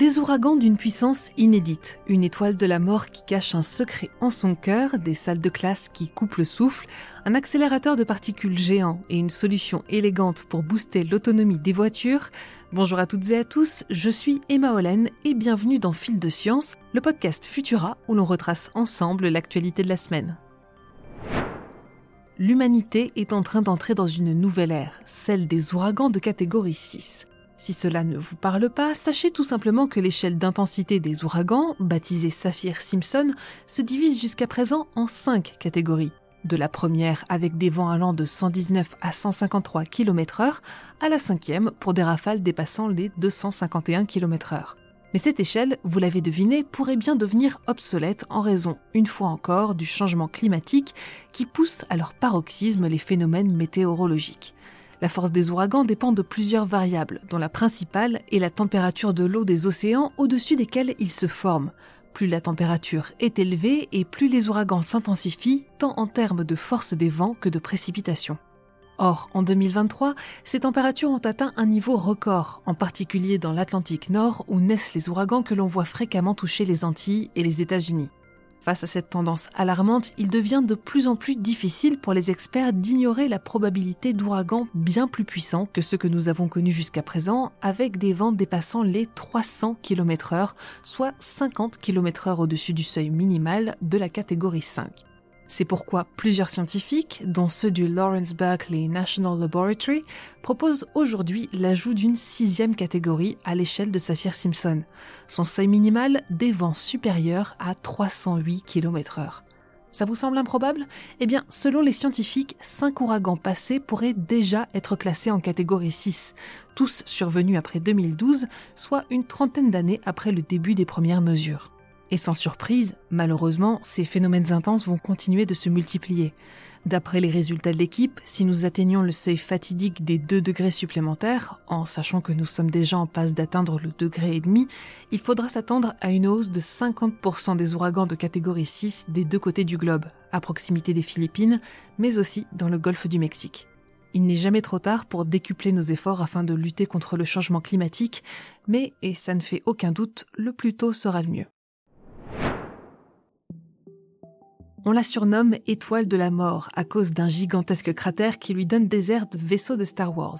Des ouragans d'une puissance inédite, une étoile de la mort qui cache un secret en son cœur, des salles de classe qui coupent le souffle, un accélérateur de particules géant et une solution élégante pour booster l'autonomie des voitures. Bonjour à toutes et à tous, je suis Emma Hollen et bienvenue dans Fil de Science, le podcast Futura où l'on retrace ensemble l'actualité de la semaine. L'humanité est en train d'entrer dans une nouvelle ère, celle des ouragans de catégorie 6. Si cela ne vous parle pas, sachez tout simplement que l'échelle d'intensité des ouragans, baptisée Saphir-Simpson, se divise jusqu'à présent en cinq catégories. De la première avec des vents allant de 119 à 153 km/h à la cinquième pour des rafales dépassant les 251 km/h. Mais cette échelle, vous l'avez deviné, pourrait bien devenir obsolète en raison, une fois encore, du changement climatique qui pousse à leur paroxysme les phénomènes météorologiques. La force des ouragans dépend de plusieurs variables, dont la principale est la température de l'eau des océans au-dessus desquels ils se forment. Plus la température est élevée et plus les ouragans s'intensifient, tant en termes de force des vents que de précipitations. Or, en 2023, ces températures ont atteint un niveau record, en particulier dans l'Atlantique Nord où naissent les ouragans que l'on voit fréquemment toucher les Antilles et les États-Unis. Face à cette tendance alarmante, il devient de plus en plus difficile pour les experts d'ignorer la probabilité d'ouragans bien plus puissants que ceux que nous avons connus jusqu'à présent, avec des vents dépassant les 300 km/h, soit 50 km/h au-dessus du seuil minimal de la catégorie 5. C'est pourquoi plusieurs scientifiques, dont ceux du Lawrence Berkeley National Laboratory, proposent aujourd'hui l'ajout d'une sixième catégorie à l'échelle de Saphir-Simpson. Son seuil minimal des vents supérieurs à 308 km/h. Ça vous semble improbable? Eh bien, selon les scientifiques, cinq ouragans passés pourraient déjà être classés en catégorie 6, tous survenus après 2012, soit une trentaine d'années après le début des premières mesures. Et sans surprise, malheureusement, ces phénomènes intenses vont continuer de se multiplier. D'après les résultats de l'équipe, si nous atteignons le seuil fatidique des 2 degrés supplémentaires, en sachant que nous sommes déjà en passe d'atteindre le degré et demi, il faudra s'attendre à une hausse de 50% des ouragans de catégorie 6 des deux côtés du globe, à proximité des Philippines, mais aussi dans le golfe du Mexique. Il n'est jamais trop tard pour décupler nos efforts afin de lutter contre le changement climatique, mais, et ça ne fait aucun doute, le plus tôt sera le mieux. On la surnomme Étoile de la Mort à cause d'un gigantesque cratère qui lui donne des airs de vaisseau de Star Wars.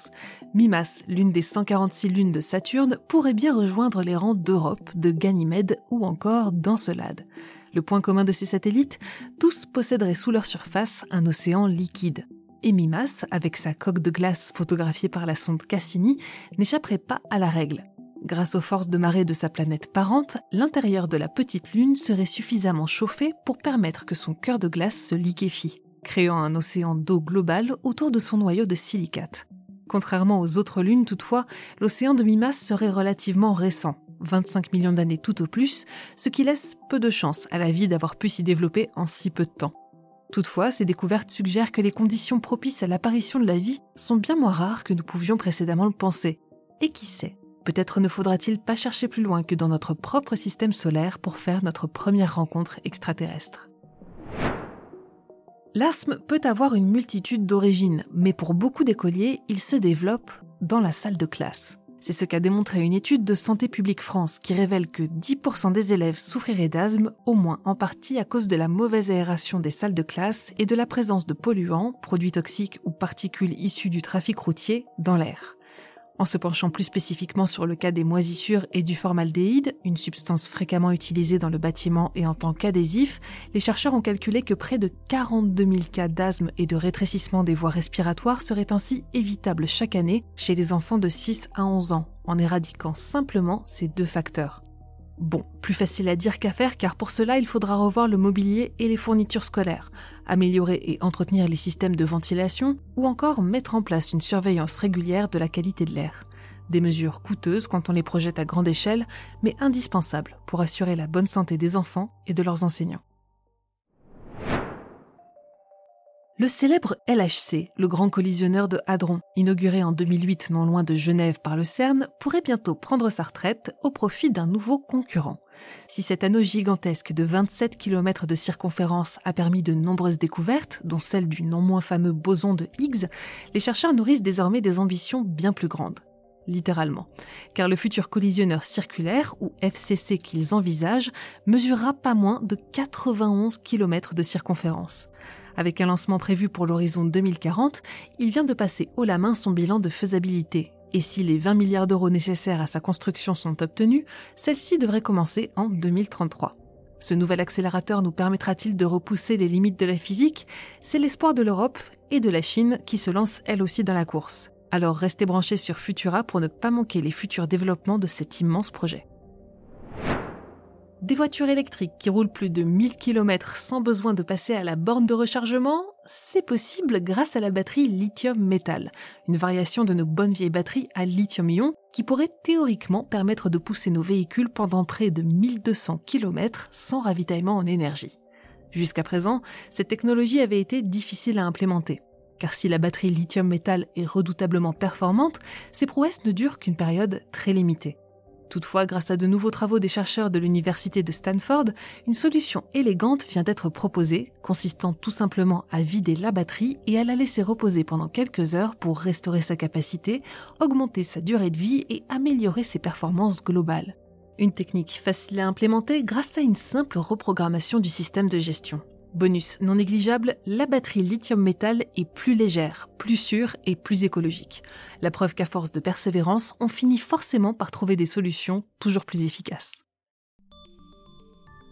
Mimas, l'une des 146 lunes de Saturne, pourrait bien rejoindre les rangs d'Europe, de Ganymède ou encore d'Encelade. Le point commun de ces satellites, tous posséderaient sous leur surface un océan liquide. Et Mimas, avec sa coque de glace photographiée par la sonde Cassini, n'échapperait pas à la règle. Grâce aux forces de marée de sa planète parente, l'intérieur de la petite lune serait suffisamment chauffé pour permettre que son cœur de glace se liquéfie, créant un océan d'eau globale autour de son noyau de silicate. Contrairement aux autres lunes, toutefois, l'océan de Mimas serait relativement récent, 25 millions d'années tout au plus, ce qui laisse peu de chance à la vie d'avoir pu s'y développer en si peu de temps. Toutefois, ces découvertes suggèrent que les conditions propices à l'apparition de la vie sont bien moins rares que nous pouvions précédemment le penser. Et qui sait, Peut-être ne faudra-t-il pas chercher plus loin que dans notre propre système solaire pour faire notre première rencontre extraterrestre. L'asthme peut avoir une multitude d'origines, mais pour beaucoup d'écoliers, il se développe dans la salle de classe. C'est ce qu'a démontré une étude de Santé publique France qui révèle que 10% des élèves souffriraient d'asthme, au moins en partie à cause de la mauvaise aération des salles de classe et de la présence de polluants, produits toxiques ou particules issues du trafic routier, dans l'air. En se penchant plus spécifiquement sur le cas des moisissures et du formaldéhyde, une substance fréquemment utilisée dans le bâtiment et en tant qu'adhésif, les chercheurs ont calculé que près de 42 000 cas d'asthme et de rétrécissement des voies respiratoires seraient ainsi évitables chaque année chez les enfants de 6 à 11 ans, en éradiquant simplement ces deux facteurs. Bon, plus facile à dire qu'à faire car pour cela il faudra revoir le mobilier et les fournitures scolaires, améliorer et entretenir les systèmes de ventilation ou encore mettre en place une surveillance régulière de la qualité de l'air. Des mesures coûteuses quand on les projette à grande échelle, mais indispensables pour assurer la bonne santé des enfants et de leurs enseignants. Le célèbre LHC, le grand collisionneur de Hadron, inauguré en 2008 non loin de Genève par le CERN, pourrait bientôt prendre sa retraite au profit d'un nouveau concurrent. Si cet anneau gigantesque de 27 km de circonférence a permis de nombreuses découvertes, dont celle du non moins fameux boson de Higgs, les chercheurs nourrissent désormais des ambitions bien plus grandes. littéralement, car le futur collisionneur circulaire, ou FCC qu'ils envisagent, mesurera pas moins de 91 km de circonférence. Avec un lancement prévu pour l'horizon 2040, il vient de passer haut la main son bilan de faisabilité. Et si les 20 milliards d'euros nécessaires à sa construction sont obtenus, celle-ci devrait commencer en 2033. Ce nouvel accélérateur nous permettra-t-il de repousser les limites de la physique? C'est l'espoir de l'Europe et de la Chine qui se lancent elles aussi dans la course. Alors restez branchés sur Futura pour ne pas manquer les futurs développements de cet immense projet. Des voitures électriques qui roulent plus de 1000 km sans besoin de passer à la borne de rechargement, c'est possible grâce à la batterie lithium-métal, une variation de nos bonnes vieilles batteries à lithium-ion qui pourrait théoriquement permettre de pousser nos véhicules pendant près de 1200 km sans ravitaillement en énergie. Jusqu'à présent, cette technologie avait été difficile à implémenter. Car si la batterie lithium-métal est redoutablement performante, ses prouesses ne durent qu'une période très limitée. Toutefois, grâce à de nouveaux travaux des chercheurs de l'université de Stanford, une solution élégante vient d'être proposée, consistant tout simplement à vider la batterie et à la laisser reposer pendant quelques heures pour restaurer sa capacité, augmenter sa durée de vie et améliorer ses performances globales. Une technique facile à implémenter grâce à une simple reprogrammation du système de gestion. Bonus non négligeable, la batterie lithium-métal est plus légère, plus sûre et plus écologique. La preuve qu'à force de persévérance, on finit forcément par trouver des solutions toujours plus efficaces.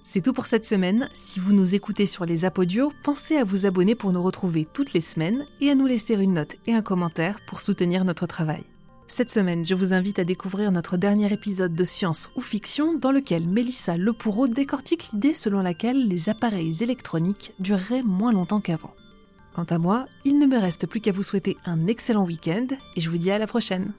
C'est tout pour cette semaine. Si vous nous écoutez sur les apodios, pensez à vous abonner pour nous retrouver toutes les semaines et à nous laisser une note et un commentaire pour soutenir notre travail. Cette semaine, je vous invite à découvrir notre dernier épisode de Science ou Fiction dans lequel Mélissa Lepoureau décortique l'idée selon laquelle les appareils électroniques dureraient moins longtemps qu'avant. Quant à moi, il ne me reste plus qu'à vous souhaiter un excellent week-end et je vous dis à la prochaine.